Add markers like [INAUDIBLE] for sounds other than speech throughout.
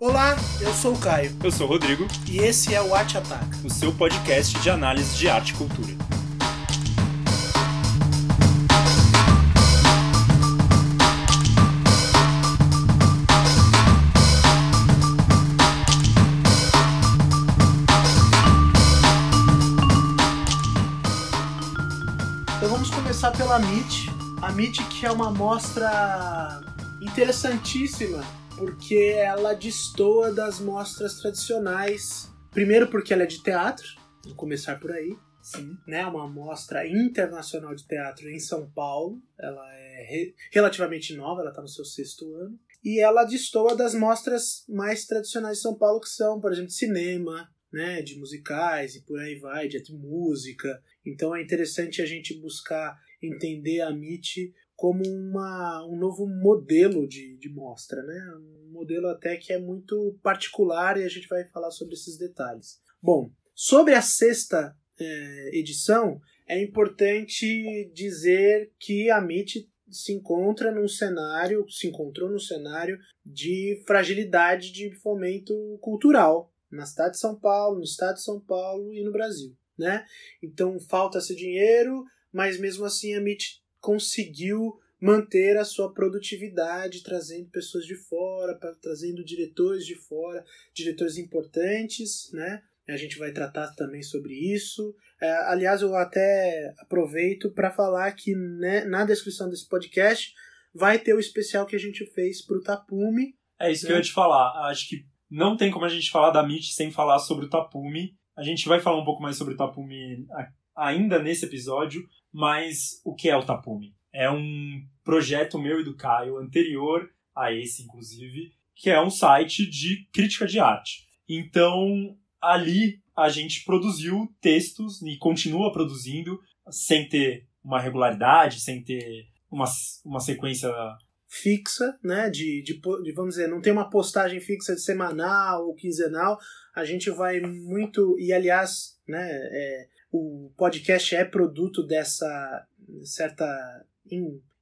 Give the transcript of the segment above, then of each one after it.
Olá, eu sou o Caio Eu sou o Rodrigo, e esse é o Arte Ataca. o seu podcast de análise de arte e cultura. Então vamos começar pela MIT. A MIT que é uma mostra interessantíssima, porque ela destoa das mostras tradicionais. Primeiro porque ela é de teatro, vamos começar por aí. Sim. Né, uma mostra internacional de teatro em São Paulo. Ela é re- relativamente nova, ela está no seu sexto ano. E ela destoa das mostras mais tradicionais de São Paulo, que são, por exemplo, de cinema, né, de musicais e por aí vai, de música. Então é interessante a gente buscar entender a MIT como uma, um novo modelo de, de mostra, né? Um modelo até que é muito particular e a gente vai falar sobre esses detalhes. Bom, sobre a sexta eh, edição, é importante dizer que a MIT se encontra num cenário, se encontrou num cenário de fragilidade de fomento cultural na cidade de São Paulo, no estado de São Paulo e no Brasil, né? Então falta-se dinheiro, mas mesmo assim a MIT conseguiu manter a sua produtividade, trazendo pessoas de fora, pra- trazendo diretores de fora, diretores importantes, né? A gente vai tratar também sobre isso. É, aliás, eu até aproveito para falar que né, na descrição desse podcast vai ter o especial que a gente fez para o Tapume. É isso que É. eu ia te falar. Acho que não tem como a gente falar da MIT sem falar sobre o Tapume. A gente vai falar um pouco mais sobre o Tapume ainda nesse episódio, mas o que é o Tapume? É um projeto meu e do Caio, anterior a esse, inclusive, que é um site de crítica de arte. Então, ali a gente produziu textos e continua produzindo sem ter uma regularidade, sem ter uma, uma sequência fixa, né? De, de, de, vamos dizer, não tem uma postagem fixa de semanal ou quinzenal. A gente vai muito. E aliás, né? é, o podcast é produto dessa certa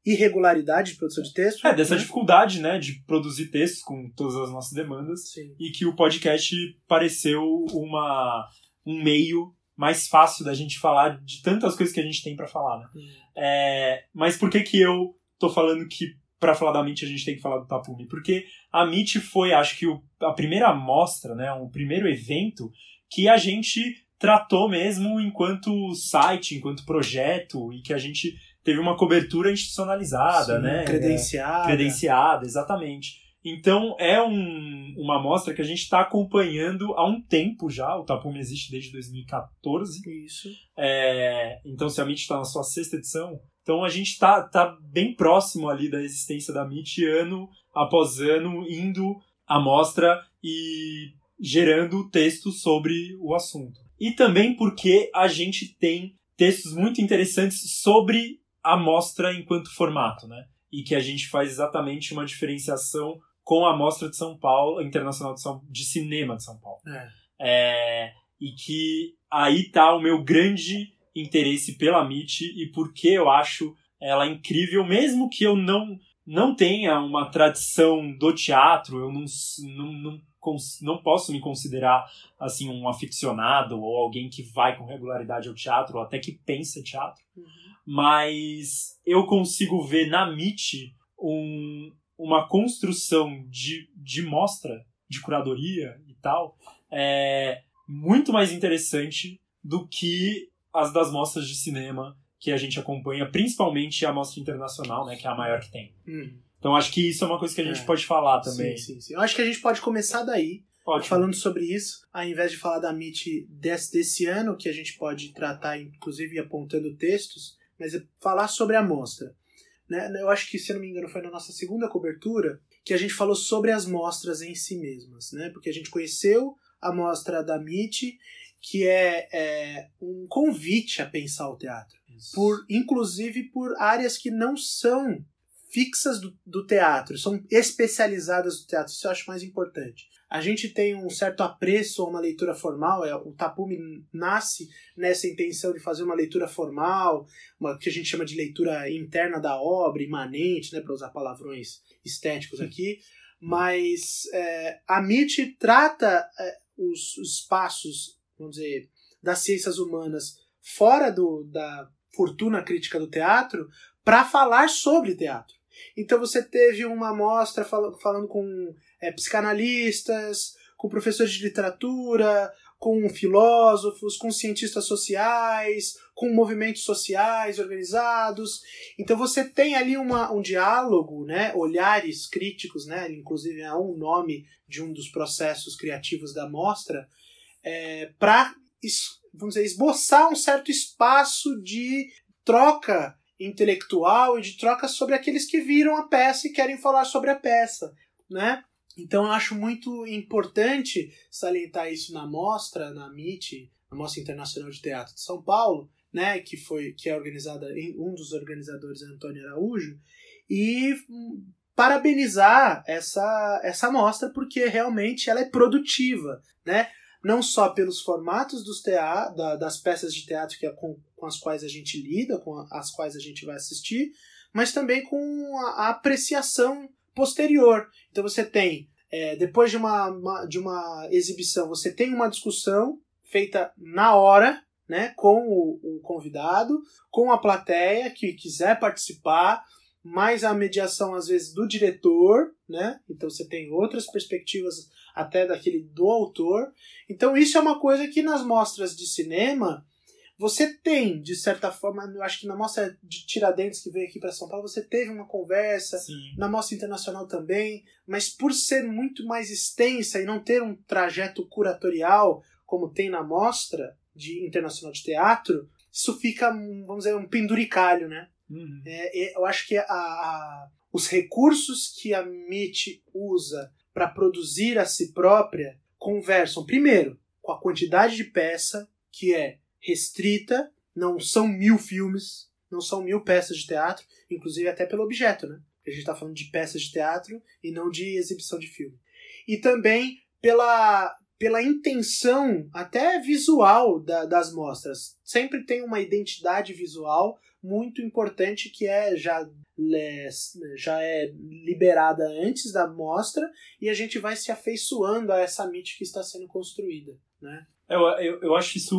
irregularidade de produção de texto. É, dessa né? dificuldade, né, de produzir textos com todas as nossas demandas Sim. e que o podcast pareceu uma, um meio mais fácil da gente falar de tantas coisas que a gente tem pra falar, né? Hum. É, mas por que que eu tô falando que pra falar da MIT a gente tem que falar do Tapume? Porque a MIT foi, acho que o- a primeira amostra, né, o primeiro evento que a gente tratou mesmo enquanto site, enquanto projeto e que a gente teve uma cobertura institucionalizada, Sim, né? Credenciada. credenciada, exatamente. Então é um- uma amostra que a gente está acompanhando há um tempo já. O Tapume existe desde 2014. Isso. É, então se a MIT está na sua sexta edição, então a gente está tá bem próximo ali da existência da MIT ano após ano, indo à mostra e gerando textos sobre o assunto. E também porque a gente tem textos muito interessantes sobre a mostra enquanto formato, né? E que a gente faz exatamente uma diferenciação com a Mostra de São Paulo, Internacional de, São, de Cinema de São Paulo. É. É, e que aí tá o meu grande interesse pela MIT e porque eu acho ela incrível, mesmo que eu não, não tenha uma tradição do teatro, eu não, não, não, não posso me considerar assim um aficionado ou alguém que vai com regularidade ao teatro ou até que pensa teatro mas eu consigo ver na MIT um, uma construção de, de mostra, de curadoria e tal, é, muito mais interessante do que as das mostras de cinema que a gente acompanha, principalmente a mostra internacional, né, que é a maior que tem. Hum. Então acho que isso é uma coisa que a gente É. pode falar também. Sim, sim, sim. Eu acho que a gente pode começar daí. Ótimo. falando sobre isso, ao invés de falar da MIT desse, desse ano, que a gente pode tratar, inclusive apontando textos, mas é falar sobre a mostra. Né? Eu acho que, se não me engano, foi na nossa segunda cobertura que a gente falou sobre as mostras em si mesmas, né? porque a gente conheceu a mostra da MIT, que é, é um convite a pensar o teatro Isso. por inclusive por áreas que não são fixas do, do teatro, são especializadas do teatro. Isso eu acho mais importante. A gente tem um certo apreço a uma leitura formal, é, o Tapume nasce nessa intenção de fazer uma leitura formal, uma que a gente chama de leitura interna da obra, imanente, né, para usar palavrões estéticos aqui, mas é, a MIT trata é, os, os espaços, vamos dizer, das ciências humanas fora do, da fortuna crítica do teatro para falar sobre teatro. Então você teve uma mostra fal falando com é, psicanalistas, com professores de literatura, com filósofos, com cientistas sociais, com movimentos sociais organizados. Então você tem ali uma, um diálogo, né, olhares críticos, né, inclusive é um nome de um dos processos criativos da mostra, é, para esboçar um certo espaço de troca intelectual e de troca sobre aqueles que viram a peça e querem falar sobre a peça, né? Então eu acho muito importante salientar isso na mostra, na MIT, na Mostra Internacional de Teatro de São Paulo, né, que foi que é organizada um dos organizadores é Antônio Araújo e parabenizar essa essa mostra porque realmente ela é produtiva, né? Não só pelos formatos dos teatro, da, das peças de teatro que é com, com as quais a gente lida, com as quais a gente vai assistir, mas também com a, a apreciação posterior. Então você tem, é, depois de uma, uma, de uma exibição, você tem uma discussão feita na hora, né, com o, o convidado, com a plateia que quiser participar, mais a mediação às vezes do diretor, né? Então você tem outras perspectivas até daquele do autor. Então isso é uma coisa que nas mostras de cinema você tem, de certa forma, eu acho que na mostra de Tiradentes que veio aqui para São Paulo, você teve uma conversa, Sim. na mostra internacional também, mas por ser muito mais extensa e não ter um trajeto curatorial como tem na mostra de internacional de teatro, isso fica, vamos dizer, um penduricalho, né? Uhum. É, eu acho que a, a, os recursos que a MIT usa para produzir a si própria conversam, primeiro, com a quantidade de peça, que é restrita, não são mil filmes, não são mil peças de teatro, inclusive até pelo objeto, né? A gente está falando de peças de teatro e não de exibição de filme. E também pela, pela intenção até visual da, das mostras. Sempre tem uma identidade visual muito importante que é já, já é liberada antes da mostra e a gente vai se afeiçoando a essa mítica que está sendo construída. Né? Eu, eu, eu acho isso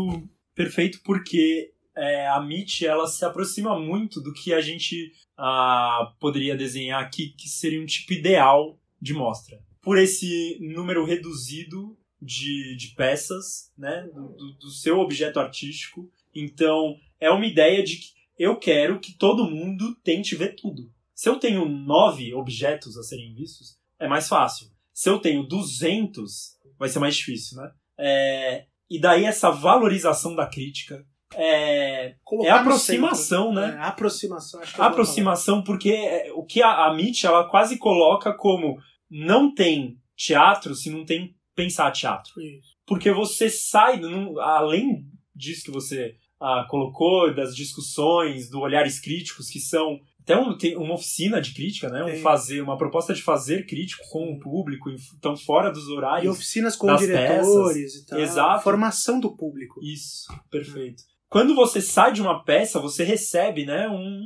perfeito porque é, a MIT ela se aproxima muito do que a gente ah, poderia desenhar aqui, que seria um tipo ideal de mostra. Por esse número reduzido de, de peças, né, do, do seu objeto artístico. Então, é uma ideia de que eu quero que todo mundo tente ver tudo. Se eu tenho nove objetos a serem vistos, é mais fácil. Se eu tenho 200, vai ser mais difícil, né? É, e daí essa valorização da crítica é, é aproximação, né? É, aproximação. Acho que aproximação, porque é, o que a, a Mitch, ela quase coloca como não tem teatro se não tem pensar teatro. Isso. Porque você sai, não, além disso que você ah, colocou, das discussões, do olhares críticos, que são até um, tem uma oficina de crítica, né? Um fazer, uma proposta de fazer crítico com o público, então fora dos horários. E oficinas com diretores peças. e tal. Exato. Formação do público. Isso, perfeito. Quando você sai de uma peça, você recebe, né, um,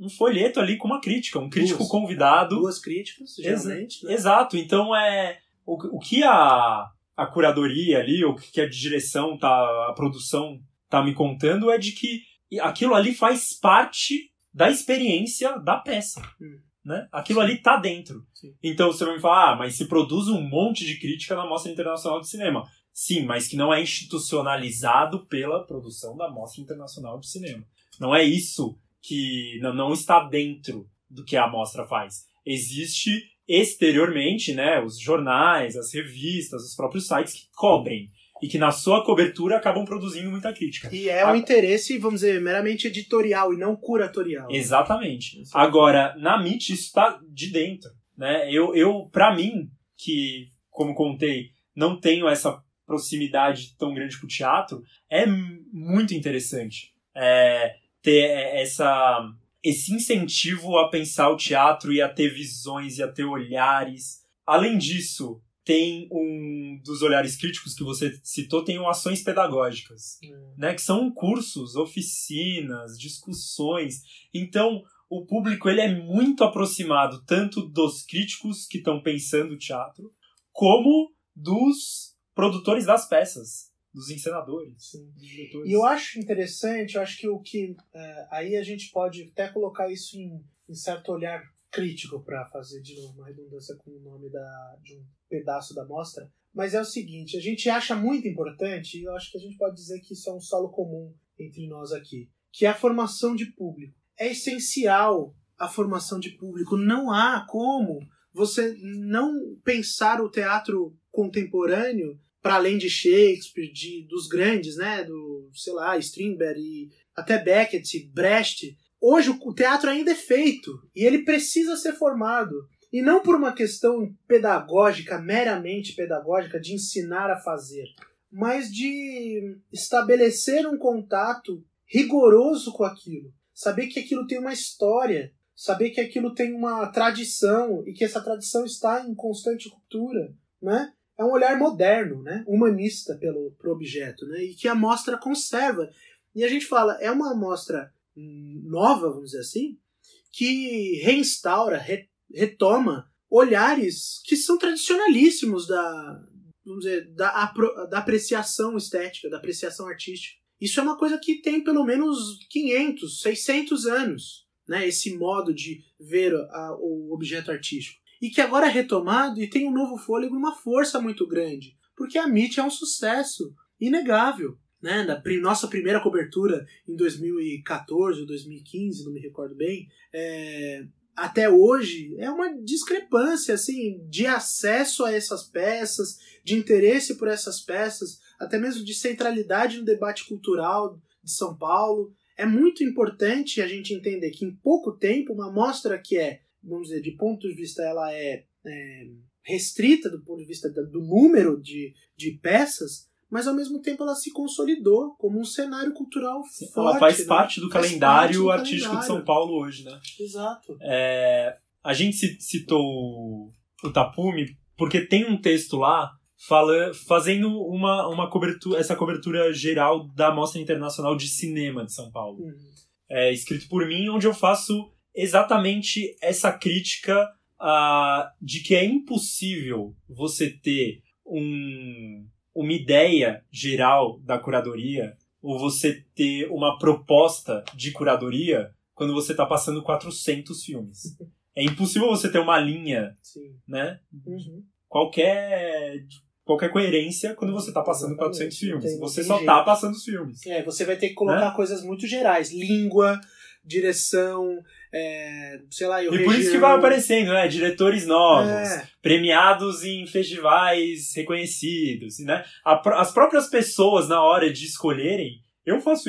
um folheto ali com uma crítica, um crítico Duas. convidado. Duas críticas, geralmente. Né? Exato. Então é o, o que a, a curadoria ali, o que a direção tá, a produção tá me contando é de que aquilo ali faz parte da experiência da peça. Hum. Né? Aquilo ali tá dentro. Sim. Então você vai me falar, ah, mas se produz um monte de crítica na Mostra Internacional de Cinema. Sim, mas que não é institucionalizado pela produção da Mostra Internacional de Cinema. Não é isso que não, não está dentro do que a mostra faz. Existe exteriormente, né, os jornais, as revistas, os próprios sites que cobrem e que na sua cobertura acabam produzindo muita crítica. E é um a... interesse, vamos dizer, meramente editorial e não curatorial. Exatamente. Agora, na MIT isso está de dentro, né? Eu, eu para mim, que, como contei, não tenho essa proximidade tão grande com o teatro, é muito interessante é, ter essa, esse incentivo a pensar o teatro e a ter visões e a ter olhares. Além disso, tem um dos olhares críticos que você citou, tem um ações pedagógicas, hum. né, que são cursos, oficinas, discussões. Então, o público ele é muito aproximado tanto dos críticos que estão pensando o teatro, como dos produtores das peças, dos encenadores, Sim. dos diretores. E eu acho interessante, eu acho que o que. é, aí a gente pode até colocar isso em, em certo olhar crítico para fazer de novo uma redundância com o nome da, de um pedaço da mostra. Mas é o seguinte, a gente acha muito importante, e eu acho que a gente pode dizer que isso é um solo comum entre nós aqui, que é a formação de público. É essencial a formação de público. Não há como você não pensar o teatro contemporâneo para além de Shakespeare, de, dos grandes, né, do, sei lá, Strindberg e até Beckett, Brecht. Hoje o teatro ainda é feito e ele precisa ser formado. E não por uma questão pedagógica, meramente pedagógica, de ensinar a fazer, mas de estabelecer um contato rigoroso com aquilo. Saber que aquilo tem uma história, saber que aquilo tem uma tradição e que essa tradição está em constante ruptura, né? É um olhar moderno, né? Humanista pelo pro objeto, né? E que a mostra conserva. E a gente fala, é uma mostra hum, nova, vamos dizer assim, que reinstaura, re, retoma olhares que são tradicionalíssimos da, vamos dizer, da, da apreciação estética, da apreciação artística. Isso é uma coisa que tem pelo menos 500, 600 anos, né? Esse modo de ver a, o objeto artístico. E que agora é retomado e tem um novo fôlego e uma força muito grande. Porque a MIT é um sucesso inegável. Né? Na nossa primeira cobertura em 2014 ou 2015, não me recordo bem, é, até hoje é uma discrepância assim de acesso a essas peças, de interesse por essas peças, até mesmo de centralidade no debate cultural de São Paulo. É muito importante a gente entender que em pouco tempo uma mostra que é, vamos dizer, de ponto de vista ela é, é restrita do ponto de vista do número de, de peças, mas ao mesmo tempo ela se consolidou como um cenário cultural forte. Ela faz né? parte do Faz calendário parte do artístico de São calendário. Paulo hoje, né? Exato. É, a gente ci- citou o Tapume porque tem um texto lá fala, fazendo uma, uma cobertura, essa cobertura geral da Mostra Internacional de Cinema de São Paulo. Uhum. É, escrito por mim, onde eu faço exatamente essa crítica ah, de que é impossível você ter um, uma ideia geral da curadoria ou você ter uma proposta de curadoria quando você está passando 400 filmes. É impossível você ter uma linha, Sim. né? Uhum. Qualquer, qualquer coerência quando você está passando Exatamente. 400 filmes. Tem- não você tem só está passando os filmes. É, você vai ter que colocar Né? coisas muito gerais. Língua, direção, é, sei lá, e o E por isso que região. vai aparecendo, né? Diretores novos, É, premiados em festivais reconhecidos, né? As próprias pessoas, na hora de escolherem, eu faço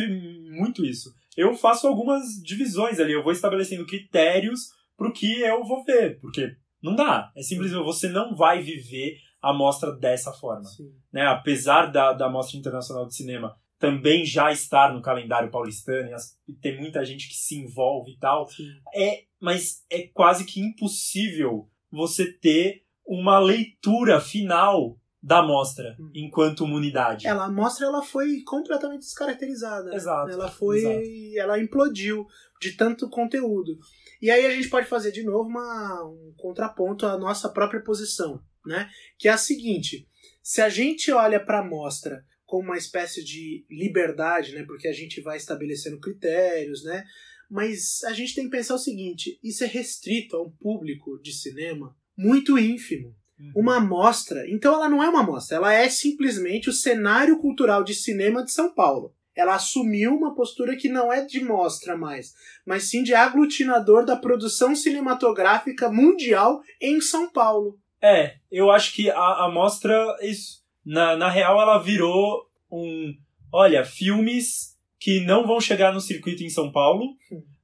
muito isso. Eu faço algumas divisões ali, eu vou estabelecendo critérios pro que eu vou ver, porque não dá. É simplesmente você não vai viver a mostra dessa forma. sim. Né? Apesar da, da Mostra Internacional de Cinema também já estar no calendário paulistano e, tem muita gente que se envolve e tal, sim. é, mas é quase que impossível você ter uma leitura final da mostra Hum. enquanto unidade. Ela, a mostra ela foi completamente descaracterizada. Exato, Ela foi. exato. Ela implodiu de tanto conteúdo. E aí a gente pode fazer de novo uma, um contraponto à nossa própria posição, né? Que é a seguinte: se a gente olha para a mostra como uma espécie de liberdade, né? Porque a gente vai estabelecendo critérios, né? Mas a gente tem que pensar o seguinte: isso é restrito a um público de cinema muito ínfimo Uhum. uma mostra. Então ela não é uma mostra, ela é simplesmente o cenário cultural de cinema de São Paulo. Ela assumiu uma postura que não é de mostra mais, mas sim de aglutinador da produção cinematográfica mundial em São Paulo. É, eu acho que a, a mostra, isso, na, na real, ela virou um. Olha, filmes que não vão chegar no circuito em São Paulo,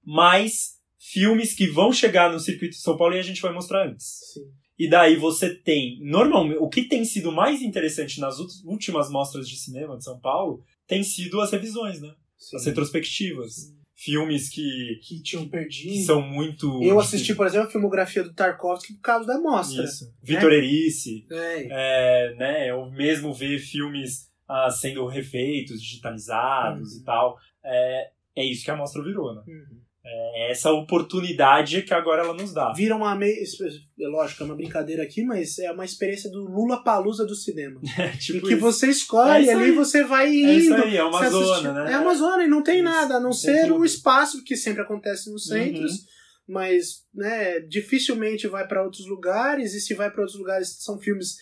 mas filmes que vão chegar no circuito em São Paulo e a gente vai mostrar antes. Sim. E daí você tem, normalmente, o que tem sido mais interessante nas últimas mostras de cinema de São Paulo tem sido as revisões, né? Sim. As retrospectivas. Filmes que, Que tinham que perdido. são muito. Eu assisti, por exemplo, a filmografia do Tarkovsky por causa da mostra. Isso. Vitor Erice. É. É, né, eu mesmo ver filmes ah, sendo refeitos, digitalizados Uhum. e tal. É, é isso que a mostra virou, né? Uhum. É essa oportunidade que agora ela nos dá. Vira uma meio. É lógico, é uma brincadeira aqui, mas é uma experiência do Lula Palusa do cinema. [LAUGHS] É, tipo em que isso. você escolhe É ali você vai indo. É isso aí, é uma zona, né? É uma zona e não tem Isso, nada, a não ser o espaço que sempre acontece nos Uhum. centros. Mas, né, dificilmente vai para outros lugares, e se vai para outros lugares são filmes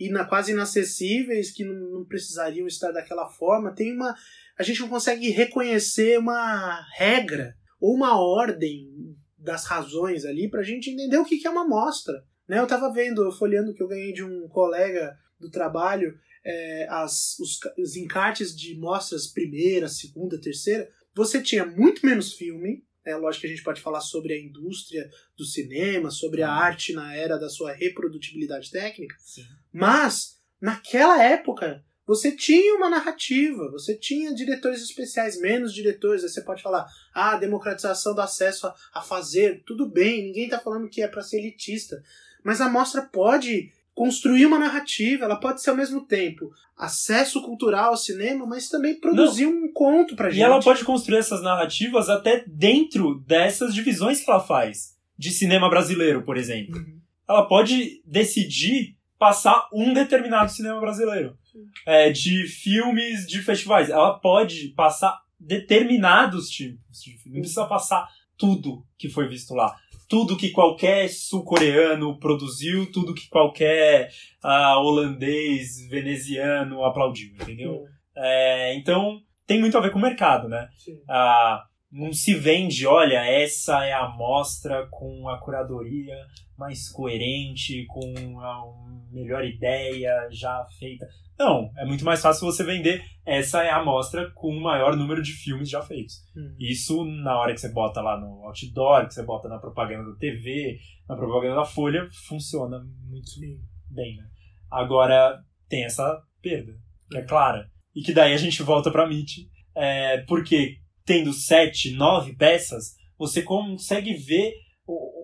ina, quase inacessíveis, que não, não precisariam estar daquela forma. Tem uma. A gente não consegue reconhecer uma regra ou uma ordem das razões ali pra gente entender o que, que é uma mostra. Né? Eu tava vendo, folheando que eu ganhei de um colega do trabalho é, as, os, os encartes de mostras primeira, segunda, terceira. Você tinha muito menos filme. É lógico que a gente pode falar sobre a indústria do cinema, sobre a arte na era da sua reprodutibilidade técnica. Sim. Mas, naquela época, você tinha uma narrativa, você tinha diretores especiais, menos diretores. Aí você pode falar, ah, democratização do acesso a, a fazer, tudo bem, ninguém tá falando que é para ser elitista. Mas a mostra pode construir uma narrativa, ela pode ser ao mesmo tempo acesso cultural ao cinema, mas também produzir um conto pra gente. E ela pode construir essas narrativas até dentro dessas divisões que ela faz. De cinema brasileiro, por exemplo. Uhum. Ela pode decidir passar um determinado cinema brasileiro. É, de filmes de festivais. Ela pode passar determinados tipos de filme. Não precisa passar tudo que foi visto lá. Tudo que qualquer sul-coreano produziu, tudo que qualquer ah, holandês, veneziano aplaudiu, entendeu? É, então, tem muito a ver com o mercado, né? Sim. Ah, não se vende, olha, essa é a amostra com a curadoria mais coerente, com a melhor ideia já feita. Não, é muito mais fácil você vender essa é a amostra com o maior número de filmes já feitos. Uhum. Isso na hora que você bota lá no outdoor, que você bota na propaganda da TV, na propaganda da Folha, funciona muito Sim. bem, né? Agora tem essa perda, que é clara. E que daí a gente volta pra Meet, é, porque tendo sete, nove peças, você consegue ver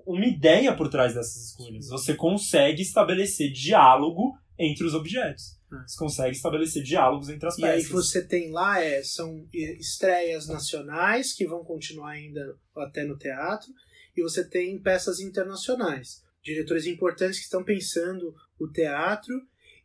uma ideia por trás dessas escolhas. Você consegue estabelecer diálogo entre os objetos. É. Você consegue estabelecer diálogos entre as E aí peças. você tem lá, é, são estreias nacionais que vão continuar ainda até no teatro, e você tem peças internacionais. Diretores importantes que estão pensando o teatro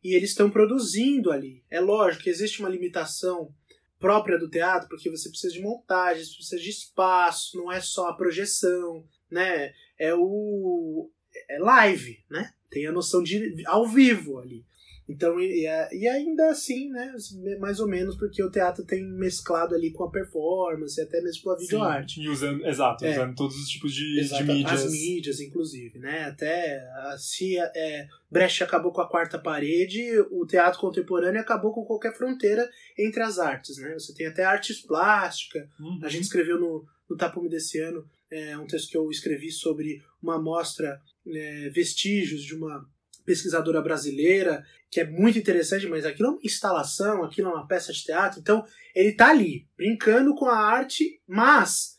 e eles estão produzindo ali. É lógico que existe uma limitação própria do teatro, porque você precisa de montagem, precisa de espaço, não é só a projeção, né? É o é live, né? Tem a noção de ao vivo ali. Então, e, e- e ainda assim, né, mais ou menos, porque o teatro tem mesclado ali com a performance, até mesmo com a videoarte. E usando, exato, É. usando todos os tipos de, Exato, de mídias. As mídias, inclusive, né? Até a- se é, Brecht acabou com a quarta parede, o teatro contemporâneo acabou com qualquer fronteira entre as artes, né? Você tem até artes plásticas. Uhum. A gente escreveu no, no Tapume desse ano é, um texto que eu escrevi sobre uma amostra, é, vestígios de uma pesquisadora brasileira, que é muito interessante, mas aquilo é uma instalação, aquilo é uma peça de teatro, então ele tá ali, brincando com a arte, mas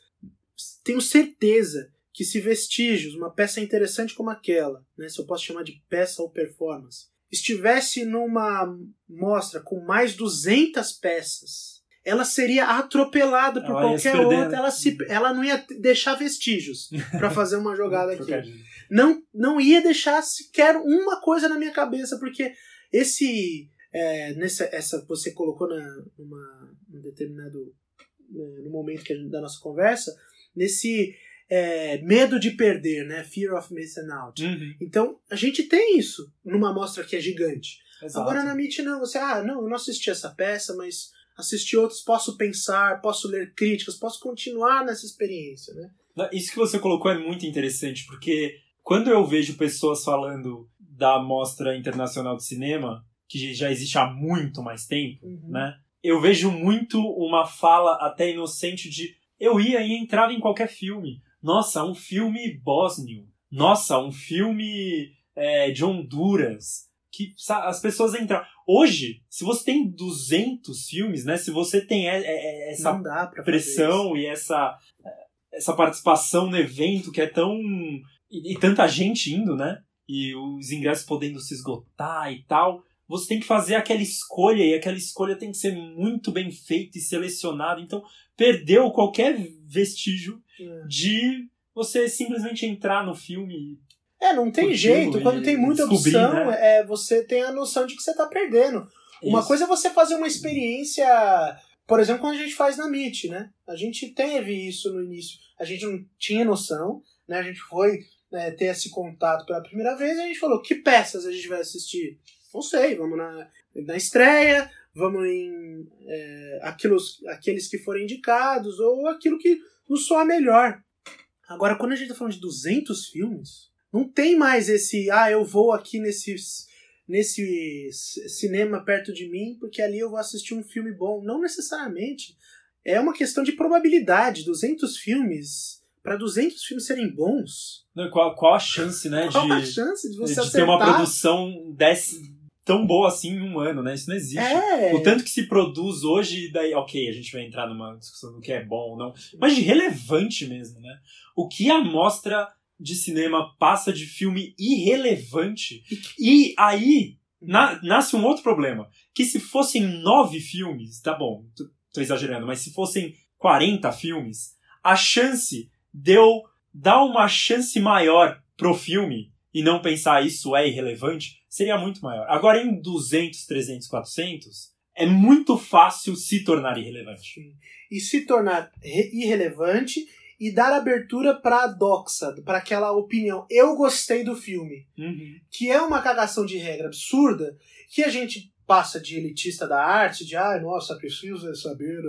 tenho certeza que se vestígios, uma peça interessante como aquela, né, se eu posso chamar de peça ou performance, estivesse numa mostra com mais 200 peças, ela seria atropelada por Ela qualquer outra, né? ela, se, ela não ia deixar vestígios para fazer uma [LAUGHS] jogada aqui não, não ia deixar sequer uma coisa na minha cabeça, porque esse. É, nessa, essa você colocou na, numa, num determinado. né, no momento gente- da nossa conversa, nesse é, medo de perder, né? Fear of missing out. Uhum, Então, a gente tem isso numa mostra que é gigante. exato. Agora na MIT não, você, ah, não, eu não assisti essa peça, mas assisti outros, posso pensar, posso ler críticas, posso continuar nessa experiência, né? Isso que você colocou é muito interessante, porque quando eu vejo pessoas falando da Mostra Internacional de Cinema, que já existe há muito mais tempo, né? Eu vejo muito uma fala até inocente de eu ia e entrava em qualquer filme. Nossa, um filme bósnio. Nossa, um filme é, de Honduras. Que as pessoas entram. Hoje, se você tem 200 filmes, né? Se você tem essa pressão e essa, essa participação no evento que é tão. E, e tanta gente indo, né? E os ingressos podendo se esgotar e tal. você tem que fazer aquela escolha e aquela escolha tem que ser muito bem feita e selecionada. Então, perdeu qualquer vestígio É. de você simplesmente entrar no filme. É, não tem jeito. Quando tem muita opção, né? é, você tem a noção de que você tá perdendo. Uma Isso. coisa é você fazer uma experiência, por exemplo, quando a gente faz na Meet, né? A gente teve isso no início. A gente não tinha noção, né? A gente foi né, ter esse contato pela primeira vez e a gente falou, que peças a gente vai assistir? Não sei, vamos na, na estreia, vamos em é, aqueles, aqueles que forem indicados ou aquilo que nos soa melhor. Agora, quando a gente tá falando de 200 filmes, não tem mais esse, ah, eu vou aqui nesse c- cinema perto de mim, porque ali eu vou assistir um filme bom. Não necessariamente. É uma questão de probabilidade. 200 filmes, para 200 filmes serem bons, Não, Qual, qual a chance, né, qual a de, chance de você de ter uma produção desse, tão boa assim em um ano, né? Isso não existe. É, O tanto que se produz hoje, daí, ok, a gente vai entrar numa discussão do que é bom ou não, mas de relevante mesmo, né? O que a mostra de cinema passa de filme irrelevante, e aí na- nasce um outro problema, que se fossem nove filmes, tá bom, tô, tô exagerando, mas se fossem 40 filmes, a chance de eu dar uma chance maior pro filme e não pensar isso é irrelevante seria muito maior. Agora em 200, 300, 400 é muito fácil se tornar irrelevante. e se tornar re- irrelevante e dar abertura para a doxa, para aquela opinião. Eu gostei do filme. que é uma cagação de regra absurda, que a gente passa de elitista da arte, de ah, nossa, precisa saber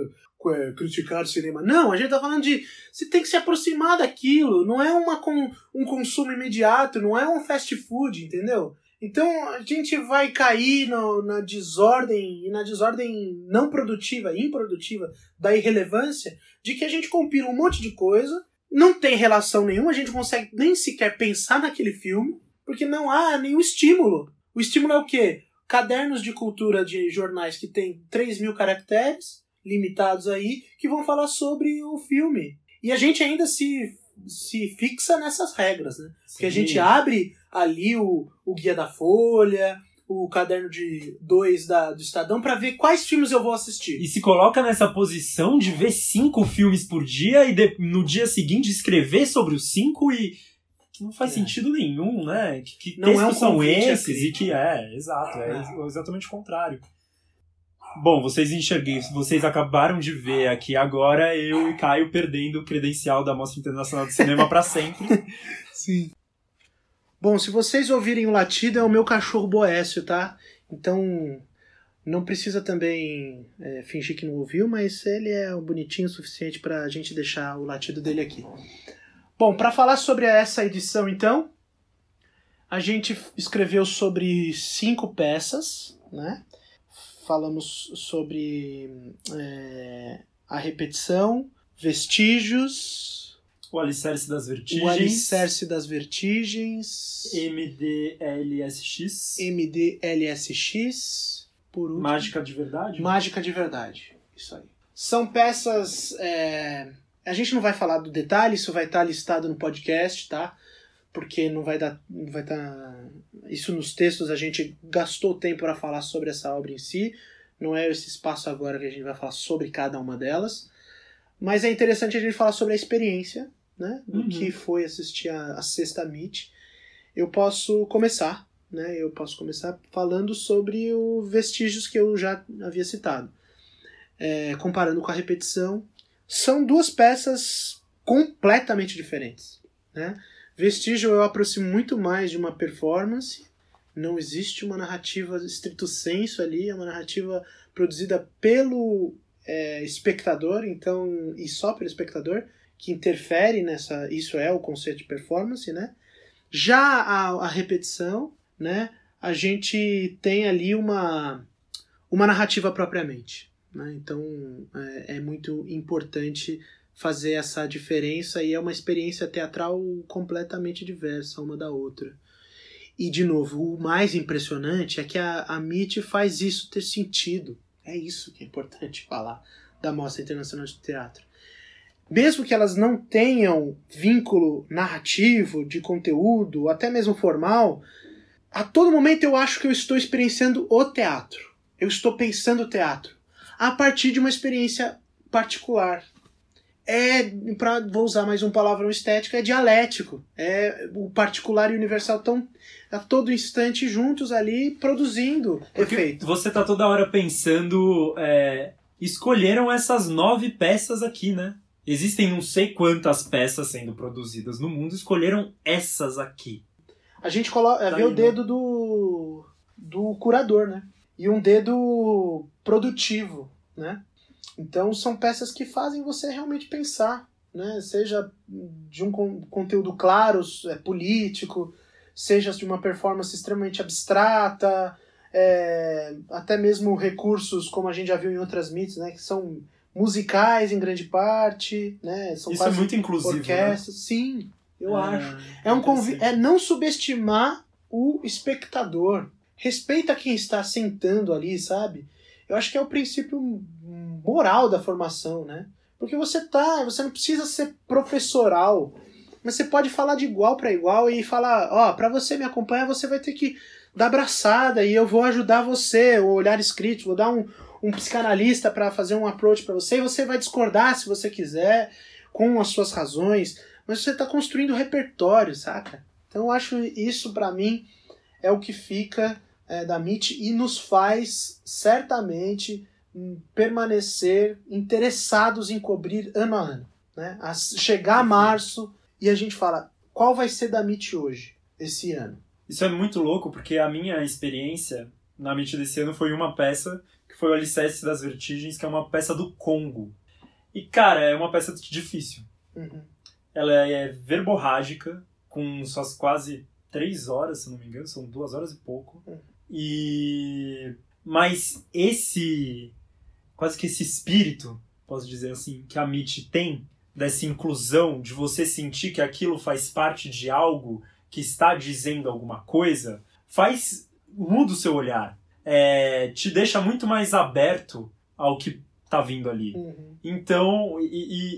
é, criticar cinema. Não, a gente tá falando de você tem que se aproximar daquilo, não é uma com, um consumo imediato, não é um fast food, entendeu? Então a gente vai cair no- na desordem e na desordem não produtiva, improdutiva da irrelevância de que a gente compila um monte de coisa, não tem relação nenhuma, a gente consegue nem sequer pensar naquele filme, porque não há nenhum estímulo. O estímulo é o quê? Cadernos de cultura de jornais que tem 3 mil caracteres, limitados aí, que vão falar sobre o filme. E a gente ainda se, se fixa nessas regras, né? Porque a gente abre ali o, o Guia da Folha, o caderno de dois da, do Estadão, para ver quais filmes eu vou assistir. E se coloca nessa posição de ver cinco filmes por dia e de- no dia seguinte escrever sobre os cinco e não faz É. sentido nenhum, né? Que, que Não é um são esses e que é, exato, é É. exatamente o contrário. Bom, vocês enxerguem, vocês acabaram de ver aqui agora eu e Caio perdendo o credencial da Mostra Internacional de Cinema para sempre. [LAUGHS] Sim. Bom, se vocês ouvirem o latido, é o meu cachorro Boécio, tá? Então, não precisa também é, fingir que não ouviu, mas ele é bonitinho o suficiente pra gente deixar o latido dele aqui. Bom, para falar sobre essa edição, então, a gente escreveu sobre cinco peças, né? Falamos sobre é, a repetição, vestígios, O Alicerce das Vertigens. o alicerce das vertigens, MDLSX. MDLSX, por último, Mágica de Verdade. Mágica de Verdade. Isso aí. São peças. é, A gente não vai falar do detalhe, isso vai estar listado no podcast, tá? Porque não vai dar. Não vai estar. Isso nos textos a gente gastou tempo para falar sobre essa obra em si. Não é esse espaço agora que a gente vai falar sobre cada uma delas. Mas é interessante a gente falar sobre a experiência, né? Do Uhum. que foi assistir a, a sexta Meet. Eu posso começar, né? Eu posso começar falando sobre os vestígios que eu já havia citado. É, comparando com a repetição, são duas peças completamente diferentes, né? Vestígio eu aproximo muito mais de uma performance. Não existe uma narrativa estrito senso ali, é uma narrativa produzida pelo é, espectador, então e só pelo espectador que interfere nessa. Isso é o conceito de performance, né? Já a, a repetição, né? A gente tem ali uma uma narrativa propriamente, né? Então é, é muito importante fazer essa diferença e é uma experiência teatral completamente diversa uma da outra. E, de novo, o mais impressionante é que a, a MIT faz isso ter sentido. É isso que é importante [LAUGHS] falar da Mostra Internacional de Teatro. Mesmo que elas não tenham vínculo narrativo, de conteúdo, até mesmo formal, a todo momento eu acho que eu estou experienciando o teatro. Eu estou pensando o teatro a partir de uma experiência particular. É, pra, vou usar mais um palavrão estético, é dialético. É o particular e o universal estão a todo instante juntos ali produzindo Porque efeito. Você tá toda hora pensando. É, escolheram essas nove peças aqui, né? Existem não sei quantas peças sendo produzidas no mundo, escolheram essas aqui. A gente coloca, Tá vê o dedo do, do curador, né? E um dedo produtivo, né? Então são peças que fazem você realmente pensar, né? Seja de um con- conteúdo claro, é, político, seja de uma performance extremamente abstrata, é, até mesmo recursos como a gente já viu em outras mitos, né? Que são musicais em grande parte, né? São Isso é muito inclusivo. Né? orquestras. Sim, eu acho. É, É um convi é não subestimar o espectador. Respeita quem está sentando ali, sabe? Eu acho que é o princípio moral da formação, né? Porque você tá, você não precisa ser professoral, mas você pode falar de igual para igual e falar, ó, para você me acompanhar, você vai ter que dar abraçada e eu vou ajudar você, o olhar escrito, vou dar um, um psicanalista para fazer um approach para você e você vai discordar se você quiser com as suas razões, mas você está construindo repertório, saca? Então eu acho isso para mim é o que fica é, da MIT e nos faz certamente hum, permanecer interessados em cobrir ano a ano, né? A chegar a março e a gente fala qual vai ser da MIT hoje, esse ano. Isso é muito louco, porque a minha experiência na MIT desse ano foi uma peça que foi o Alicerce das Vertigens, que é uma peça do Congo. E, cara, é uma peça difícil. Uhum. Ela é verborrágica, com suas quase três horas, se não me engano, são duas horas e pouco. Hum. E. Mas esse. Quase que esse espírito, posso dizer assim, que a MIT tem, dessa inclusão, de você sentir que aquilo faz parte de algo que está dizendo alguma coisa, faz. muda o seu olhar. É, te deixa muito mais aberto ao que tá vindo ali. Uhum. Então, e,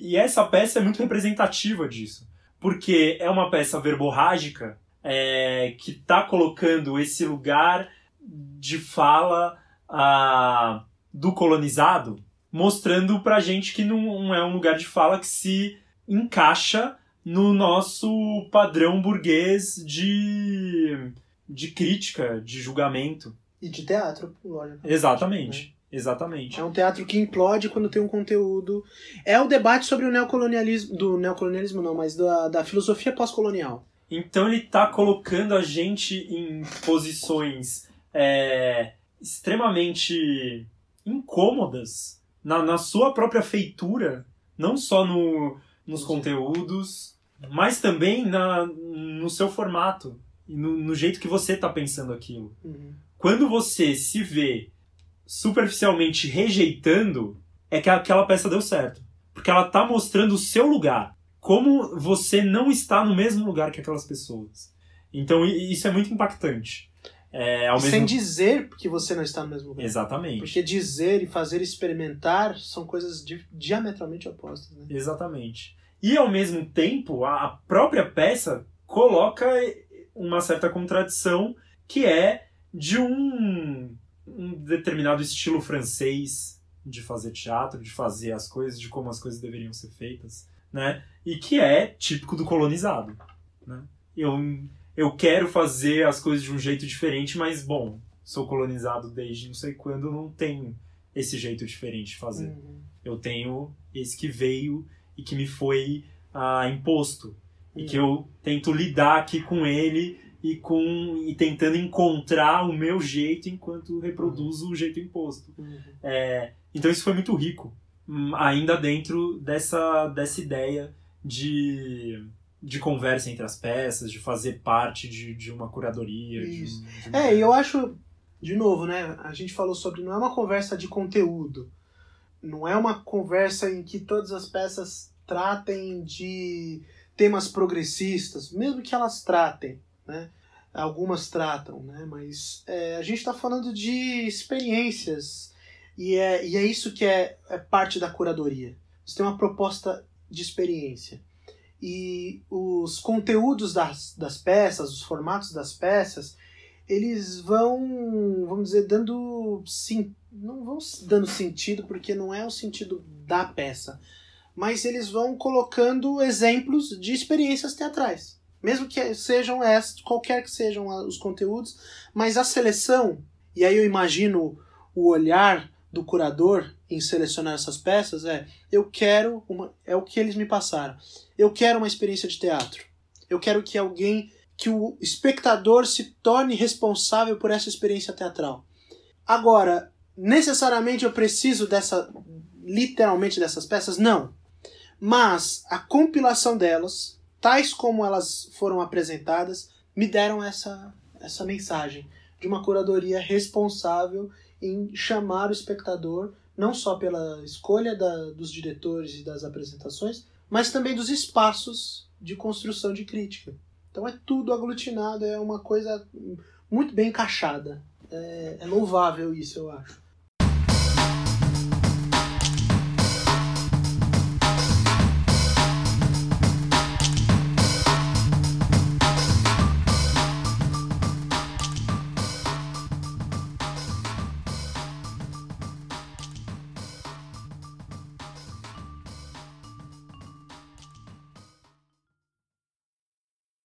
e- e essa peça é muito representativa disso. Porque é uma peça verborrágica é, que tá colocando esse lugar de fala ah, do colonizado, mostrando pra gente que não é um lugar de fala que se encaixa no nosso padrão burguês de, de crítica, de julgamento. E de teatro, lógico. Exatamente. Exatamente. É um teatro que implode quando tem um conteúdo. É o debate sobre o neocolonialismo. Do neocolonialismo não, mas da, da filosofia pós-colonial. Então ele tá colocando a gente em posições é, extremamente incômodas na, na sua própria feitura, não só no, nos conteúdos, mas também na, no seu formato, e no, no jeito que você tá pensando aquilo. Uhum. Quando você se vê superficialmente rejeitando, é que aquela peça deu certo. Porque ela tá mostrando o seu lugar. Como você não está no mesmo lugar que aquelas pessoas. Então isso é muito impactante. É, mesmo... Sem dizer que você não está no mesmo lugar. Exatamente. Porque dizer e fazer experimentar são coisas di- diametralmente opostas. Né? Exatamente. E ao mesmo tempo, a a própria peça coloca uma certa contradição que é de um, um determinado estilo francês de fazer teatro, de fazer as coisas, de como as coisas deveriam ser feitas, né? E que é típico do colonizado, né? Eu, eu quero fazer as coisas de um jeito diferente, mas, bom, sou colonizado desde não sei quando, não tenho esse jeito diferente de fazer. Uhum. Eu tenho esse que veio e que me foi ah, imposto. E Uhum. que eu tento lidar aqui com ele e com e tentando encontrar o meu jeito enquanto reproduzo o jeito imposto. Uhum. É, então isso foi muito rico, hum, ainda dentro dessa, dessa ideia de, de conversa entre as peças, de fazer parte de, de uma curadoria. de Isso. de um- É, e eu acho, de novo, né? A gente falou sobre. Não é uma conversa de conteúdo. Não é uma conversa em que todas as peças tratem de temas progressistas, mesmo que elas tratem, né? Algumas tratam, né? Mas é, a gente está falando de experiências e é, e é isso que é, é parte da curadoria. Você tem uma proposta de experiência e os conteúdos das, das peças, os formatos das peças, eles vão, vamos dizer, dando sim, não vão dando sentido porque não é o sentido da peça, mas eles vão colocando exemplos de experiências teatrais, mesmo que sejam essas, qualquer que sejam os conteúdos, mas a seleção e aí eu imagino o olhar do curador em selecionar essas peças é eu quero uma é o que eles me passaram. Eu quero uma experiência de teatro. Eu quero que alguém que o espectador se torne responsável por essa experiência teatral. Agora necessariamente eu preciso dessa literalmente dessas peças? Não. Mas a compilação delas tais como elas foram apresentadas me deram essa essa mensagem de uma curadoria responsável em chamar o espectador não só pela escolha da, dos diretores e das apresentações, mas também dos espaços de construção de crítica. Então é tudo aglutinado, é uma coisa muito bem encaixada. É, é louvável isso, eu acho.